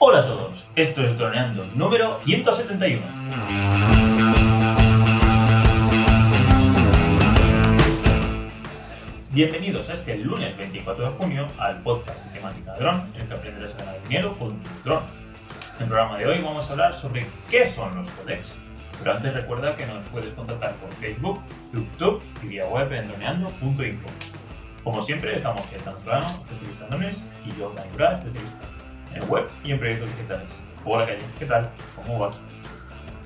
Hola a todos, esto es Droneando número 171. Bienvenidos a este lunes 24 de junio al podcast de temática dron, en el que aprenderás a ganar dinero con tu dron. En el programa de hoy vamos a hablar sobre qué son los codecs. Pero antes recuerda que nos puedes contactar por Facebook, YouTube y vía web en droneando.info. Como siempre, estamos Gaetano Solano, especialista en drones, y yo, Dani Bra, especialista en web y en proyectos digitales. Hola, Calle, ¿qué tal? ¿Cómo vas?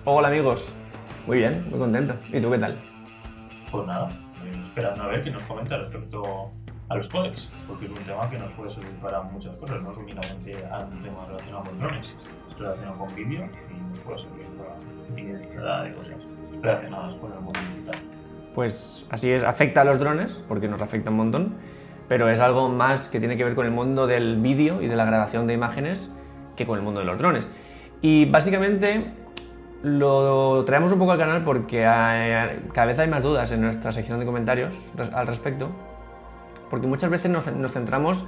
Hola amigos, muy bien, muy contento. ¿Y tú qué tal? Pues nada, esperando a ver qué nos comenta respecto a los códecs, porque es un tema que nos puede servir para muchas cosas, no es únicamente a un tema relacionado con drones, es relacionado con vídeo y nos puede servir para infinidad de cosas relacionadas con el mundo digital. Pues así es, afecta a los drones, porque nos afecta un montón, pero es algo más que tiene que ver con el mundo del vídeo y de la grabación de imágenes que con el mundo de los drones. Y básicamente lo traemos un poco al canal porque hay- cada vez hay más dudas en nuestra sección de comentarios al respecto, porque muchas veces nos, nos centramos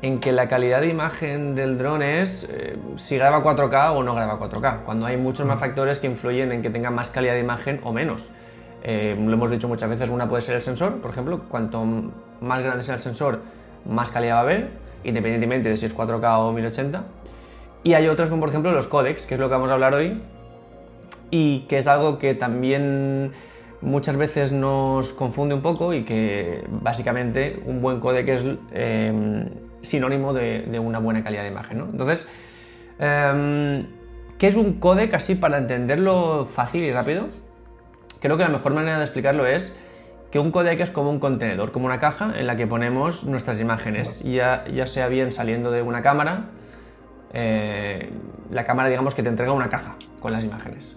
en que la calidad de imagen del dron es eh, si graba 4K o no graba 4K, cuando hay muchos más factores que influyen en que tenga más calidad de imagen o menos. Eh, lo hemos dicho muchas veces, una puede ser el sensor, por ejemplo, cuanto más grande sea el sensor, más calidad va a haber, independientemente de si es 4K o 1080. Y hay otros como por ejemplo los codecs, que es lo que vamos a hablar hoy, y que es algo que también muchas veces nos confunde un poco y que básicamente un buen codec es eh, sinónimo de, una buena calidad de imagen. Entonces, eh, ¿qué es un codec así para entenderlo fácil y rápido? Creo que la mejor manera de explicarlo es que un codec es como un contenedor, como una caja en la que ponemos nuestras imágenes, ya, ya sea bien saliendo de una cámara, eh, la cámara digamos que te entrega una caja con las imágenes.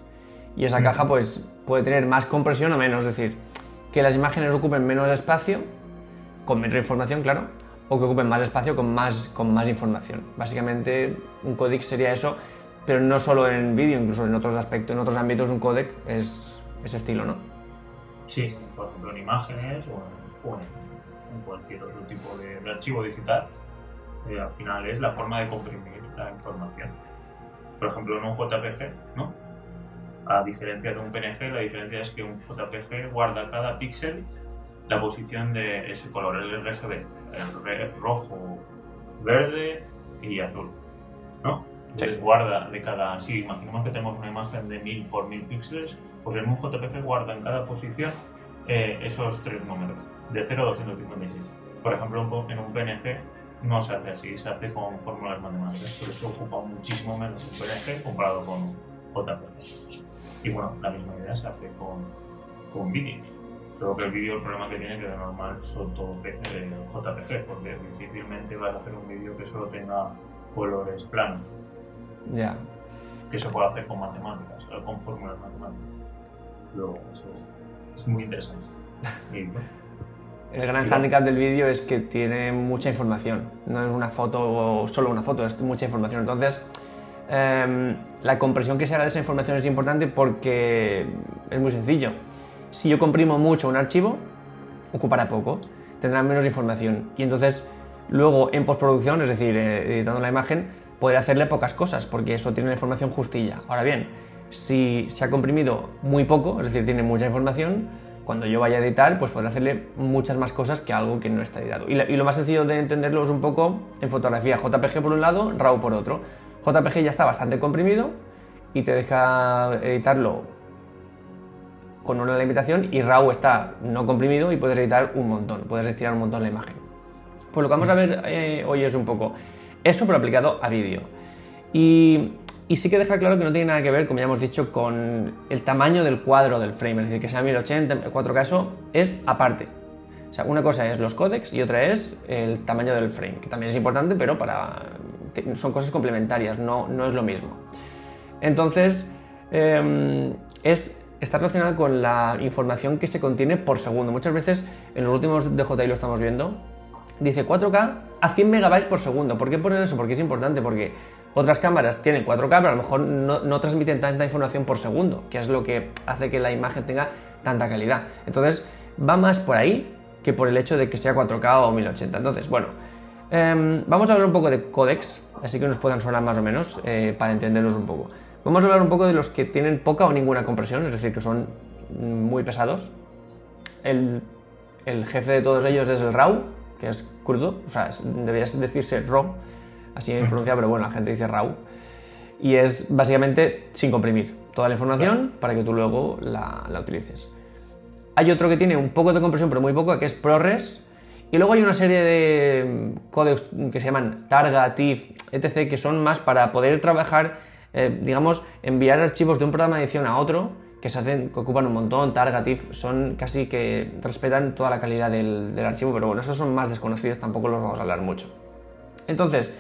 Y esa caja pues puede tener más compresión o menos, es decir, que las imágenes ocupen menos espacio, con menos información, claro, o que ocupen más espacio con más, con más información. Básicamente un codec sería eso, pero no solo en vídeo, incluso en otros aspectos, en otros ámbitos un codec es ese estilo, ¿no? Sí, por ejemplo en imágenes o en, cualquier otro tipo de, archivo digital, eh, al final es la forma de comprimir la información. Por ejemplo, en un JPG, ¿no? A diferencia de un PNG, la diferencia es que un JPG guarda cada píxel la posición de ese color, el RGB, el rojo, verde y azul, ¿no? Entonces guarda de cada, sí, imaginemos que tenemos una imagen de 1000 por 1000 píxeles, pues en un JPG guarda en cada posición eh, esos tres números, de 0 a 256. Por ejemplo, en un- PNG no se hace así, se hace con fórmulas matemáticas, por eso ocupa muchísimo menos un PNG comparado con un JPG. Y bueno, la misma idea se hace con, con vídeo. Creo que el vídeo, el problema que tiene que de normal son todo P- eh, JPG, porque difícilmente vas a hacer un vídeo que solo tenga colores planos, Ya. que se puede hacer con matemáticas, o con fórmulas matemáticas. Luego, eso es muy interesante. Y, El gran Mira. hándicap del vídeo es que tiene mucha información. No es una foto o solo una foto, es mucha información. Entonces, em, la compresión que se haga de esa información es importante porque es muy sencillo. Si yo comprimo mucho un archivo, ocupará poco, tendrá menos información. Y entonces, luego en postproducción, es decir, eh, editando la imagen, podré hacerle pocas cosas porque eso tiene la información justilla. Ahora bien, si se ha comprimido muy poco, es decir, tiene mucha información, cuando yo vaya a editar, pues podré hacerle muchas más cosas que algo que no está editado. Y, y lo más sencillo de entenderlo es un poco en fotografía, JPG por un lado, RAW por otro. JPG ya está bastante comprimido y te deja editarlo con una limitación y RAW está no comprimido y puedes editar un montón, puedes estirar un montón la imagen. Pues lo que vamos a ver eh, hoy es un poco eso, pero aplicado a vídeo. Y, sí que dejar claro que no tiene nada que ver, como ya hemos dicho, con el tamaño del cuadro del frame, es decir, que sea 1080, 4K, eso es aparte. O sea, una cosa es los códecs y otra es el tamaño del frame, que también es importante, pero para, son cosas complementarias, no, no es lo mismo. Entonces, eh, es, está relacionado con la información que se contiene por segundo. Muchas veces en los últimos DJI lo estamos viendo, dice 4K a 100 megabytes por segundo. ¿Por qué ponen eso? Porque es importante, porque otras cámaras tienen 4K, pero a lo mejor no, transmiten tanta información por segundo, que es lo que hace que la imagen tenga tanta calidad. Entonces, va más por ahí que por el hecho de que sea 4K o 1080. Entonces, bueno, Em, vamos a hablar un poco de códex, así que nos puedan sonar más o menos eh, para entendernos un poco. Vamos a hablar un poco de los que tienen poca o ninguna compresión, es decir, que son muy pesados. El jefe de todos ellos es el RAW, que es crudo, o sea, debería decirse RAW, así me pronuncia, pero bueno, la gente dice RAW. Y es básicamente sin comprimir toda la información para que tú luego la, la utilices. Hay otro que tiene un poco de compresión, pero muy poco, que es ProRes. Y luego hay una serie de códigos que se llaman Targa, TIFF, etc., que son más para poder trabajar, eh, digamos, enviar archivos de un programa de edición a otro, que se hacen, que ocupan un montón, Targa, TIFF, son casi que respetan toda la calidad del, archivo, pero bueno, esos son más desconocidos, tampoco los vamos a hablar mucho. Entonces,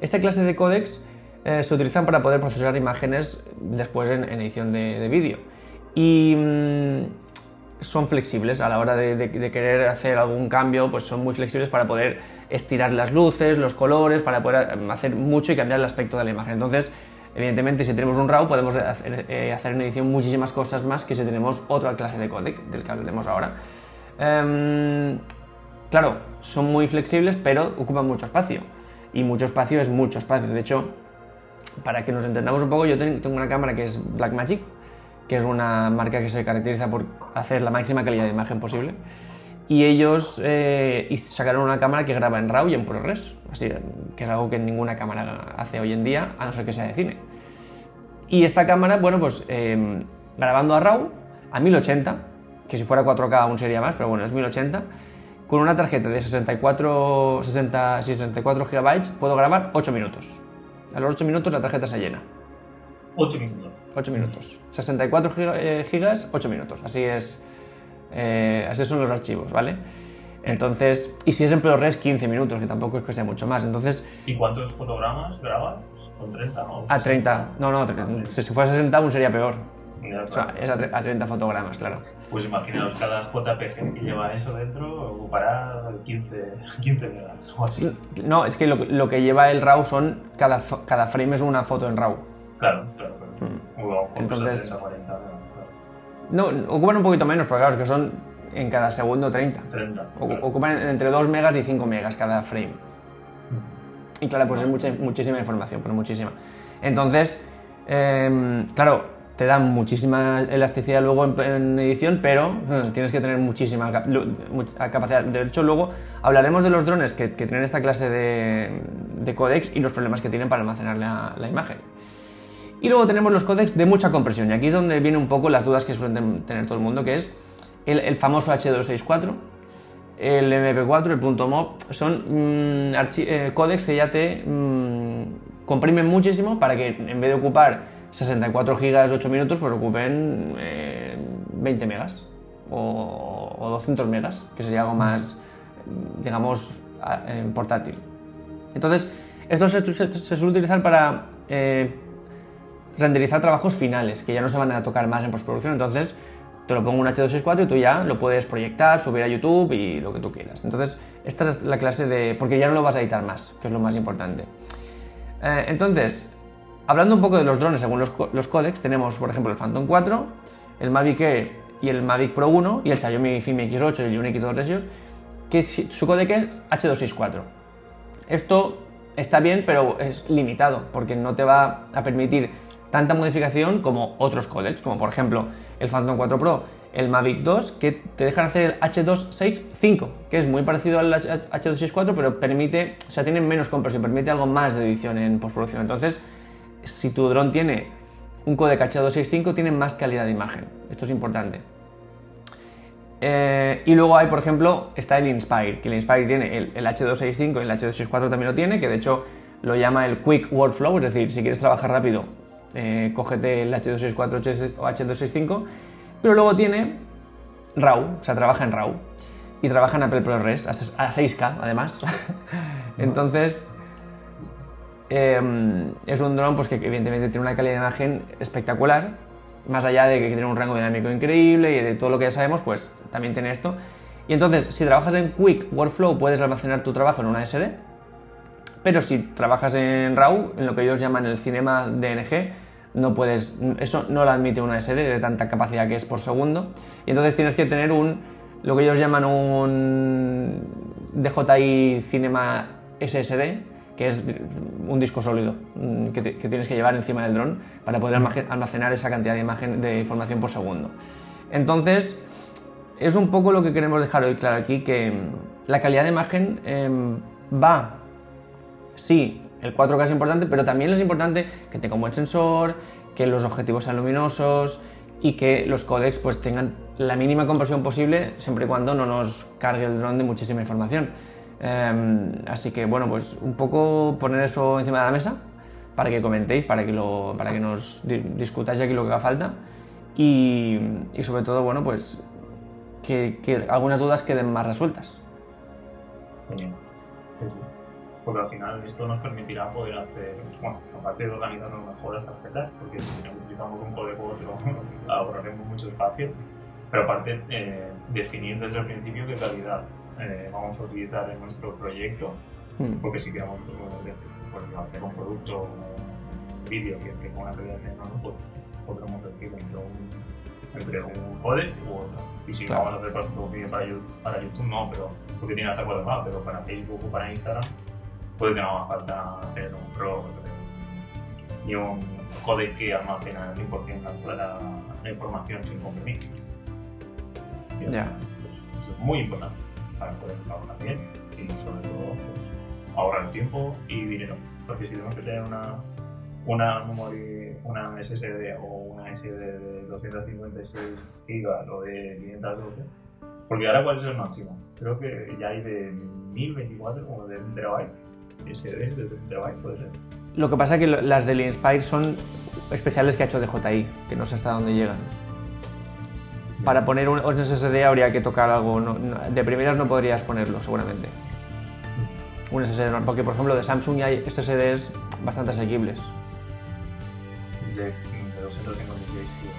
esta clase de códex eh, se utilizan para poder procesar imágenes después en, edición de, vídeo. Y mm, son flexibles a la hora de, querer hacer algún cambio, pues son muy flexibles para poder estirar las luces, los colores, para poder hacer mucho y cambiar el aspecto de la imagen. Entonces, evidentemente, si tenemos un RAW, podemos hacer, eh, en edición muchísimas cosas más que si tenemos otra clase de codec, del que hablaremos ahora. Em, claro, son muy flexibles, pero ocupan mucho espacio. Y mucho espacio es mucho espacio. De hecho, para que nos entendamos un poco, yo tengo una cámara que es Blackmagic, que es una marca que se caracteriza por hacer la máxima calidad de imagen posible. Y ellos eh, sacaron una cámara que graba en RAW y en ProRes, así, que es algo que ninguna cámara hace hoy en día, a no ser que sea de cine. Y esta cámara, bueno, pues em, grabando a RAW a 1080, que si fuera 4K aún sería más, pero bueno, es 1080, con una tarjeta de 64, 60, 64 GB puedo grabar 8 minutos. A los 8 minutos la tarjeta se llena. 8 minutos. 8 minutos. 64 eh, gigas, 8 minutos. Así es. Eh, así son los archivos, ¿vale? Entonces, y si es en ProRes, 15 minutos, que tampoco es que sea mucho más. Entonces, ¿Y cuántos fotogramas grabas? ¿Con 30? ¿no? A 30. No, no, si fuera 60 aún sería peor. o sea, es a, 30 fotogramas, claro. Pues imaginaos, cada JPG que lleva eso dentro ocupará 15, 15 megas o así. No, es que lo, lo, que lleva el RAW son. Cada, cada frame es una foto en RAW. Claro, claro, claro. Mm. Entonces. No, ocupan un poquito menos, porque claro, es que son en cada segundo 30. 30 Ocupan entre 2 megas y 5 megas cada frame. Y claro, pues es mucha, muchísima información, pero muchísima. Entonces, em, claro, te da muchísima elasticidad luego en, edición, pero eh, tienes que tener muchísima capacidad. De hecho, luego hablaremos de los drones que, tienen esta clase de, de, codecs y los problemas que tienen para almacenar la imagen. Y luego tenemos los códecs de mucha compresión, y aquí es donde vienen un poco las dudas que suelen tener todo el mundo, que es el, famoso H264, el MP4, el .mov, son mm, eh, códecs que ya te mm, comprimen muchísimo para que en vez de ocupar 64 gigas 8 minutos, pues ocupen 20 eh, megas o, 200 megas, que sería algo más, digamos, eh, portátil. Entonces, esto se, se, suele utilizar para renderizar trabajos finales, que ya no se van a tocar más en postproducción, entonces te lo pongo un H264 y tú ya lo puedes proyectar, subir a YouTube y lo que tú quieras. Entonces, esta es la clase de... porque ya no lo vas a editar más, que es lo más importante. Eh, entonces, hablando un poco de los drones según los, los codecs, tenemos por ejemplo el Phantom 4, el Mavic Air y el Mavic Pro 1 y el Xiaomi Fimi X8 y el Unique 2 Resios, que su codec es H264. Esto está bien, pero es limitado, porque no te va a permitir tanta modificación como otros codecs, como por ejemplo el Phantom 4 Pro, el Mavic 2, que te dejan hacer el H265, que es muy parecido al H264, pero permite, o sea, tiene menos compresión, permite algo más de edición en postproducción. Entonces, si tu dron tiene un codec H265, tiene más calidad de imagen. Esto es importante. Eh, y luego hay, por ejemplo, está el Inspire, que el Inspire tiene el, el H265 y el H264 también lo tiene, que de hecho lo llama el Quick Workflow, es decir, si quieres trabajar rápido, eh, cógete el H264 o H265, pero luego tiene RAW, o sea, trabaja en RAW y trabaja en Apple ProRes a 6K además. Entonces, em, es un dron pues, que evidentemente tiene una calidad de imagen espectacular, más allá de que tiene un rango dinámico increíble y de todo lo que ya sabemos, pues también tiene esto. Y entonces, si trabajas en Quick Workflow, puedes almacenar tu trabajo en una SD, pero si trabajas en RAW, en lo que ellos llaman el cinema DNG, no puedes, eso no lo admite una SD de tanta capacidad que es por segundo, y entonces tienes que tener un, lo que ellos llaman un DJI Cinema SSD, que es un disco sólido mm, que, te- que tienes que llevar encima del dron para poder almace- almacenar esa cantidad de, imagen, de información por segundo. Entonces, es un poco lo que queremos dejar hoy claro aquí, que mm, la calidad de imagen em, va, sí, el 4K es importante, pero también es importante que tenga un buen sensor, que los objetivos sean luminosos y que los códecs pues tengan la mínima compresión posible siempre y cuando no nos cargue el dron de muchísima información. Em, así que bueno, pues un poco poner eso encima de la mesa para que comentéis, para que, lo, para que nos di- discutáis aquí lo que haga falta y, sobre todo, bueno, pues que, algunas dudas queden más resueltas. Porque al final esto nos permitirá poder hacer, bueno, aparte de organizarnos mejor las tarjetas, porque si utilizamos un código u otro ahorraremos mucho espacio, pero aparte eh, definir desde el principio qué calidad eh, vamos a utilizar en nuestro proyecto, Mm. porque si queremos eh, pues, hacer un producto o un vídeo que tenga una calidad menor, pues podremos elegir entre un, entre un codec u otro. Y si Claro. vamos a hacer para, para YouTube, no, pero porque tiene hasta cuatro más, pero para Facebook o para Instagram, puede que no haga falta hacer un Pro y un codec que almacena al 100% la, la, información sin comprimir. Ya. pues, Eso es muy importante para poder trabajar bien y sobre todo pues, ahorrar tiempo y dinero. Porque si tenemos que tener una, una memory, una SSD o una SD de 256 GB o de 512, porque ahora cuál es el máximo? Creo que ya hay de 1024 como de un terabyte, SD de puede ser. Lo que pasa es que las del Inspire son especiales que ha hecho DJI, que no sé hasta dónde llegan. Para poner un, un SSD habría que tocar algo, no- no- de primeras no podrías ponerlo seguramente. Un SSD, normal, porque por ejemplo de Samsung ya hay SSDs bastante asequibles.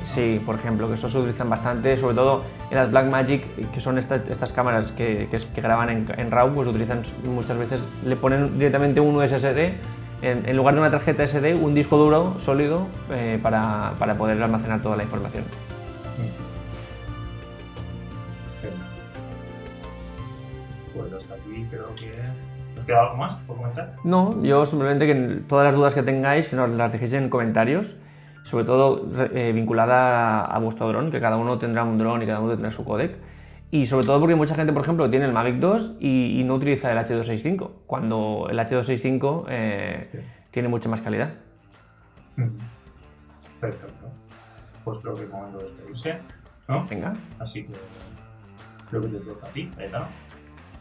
Sí, por ejemplo, que eso se utilizan bastante, sobre todo en las Blackmagic, que son esta- estas cámaras que, que- que graban en, en RAW, pues utilizan muchas veces, le ponen directamente un SSD, en, en lugar de una tarjeta SD, un disco duro sólido eh, para, para poder almacenar toda la información. Pues hasta aquí creo que... ¿Nos queda algo más por comentar? No, yo simplemente que todas las dudas que tengáis, que nos las dejéis en comentarios, sobre todo eh, vinculada a, a vuestro dron, que cada uno tendrá un dron y cada uno tendrá su codec. Y sobre todo porque mucha gente, por ejemplo, tiene el Mavic 2 y, y no utiliza el H265, cuando el H265 eh, Sí. tiene mucha más calidad. Perfecto. Pues creo que es momento de despedirse, ¿no? Venga. Así que creo que te toca a ti, Aitana.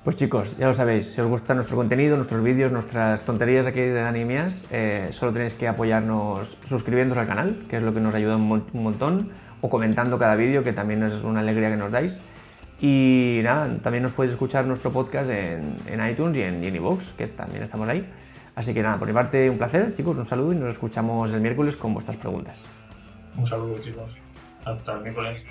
Pues chicos, ya lo sabéis, si os gusta nuestro contenido, nuestros vídeos, nuestras tonterías aquí de Animias, eh, solo tenéis que apoyarnos suscribiéndoos al canal, que es lo que nos ayuda un, mon- un montón, o comentando cada vídeo, que también es una alegría que nos dais. Y nada, también nos podéis escuchar nuestro podcast en, iTunes y en, y que también estamos ahí. Así que nada, por mi parte un placer, chicos, un saludo y nos escuchamos el miércoles con vuestras preguntas. Un saludo, chicos. Hasta el miércoles.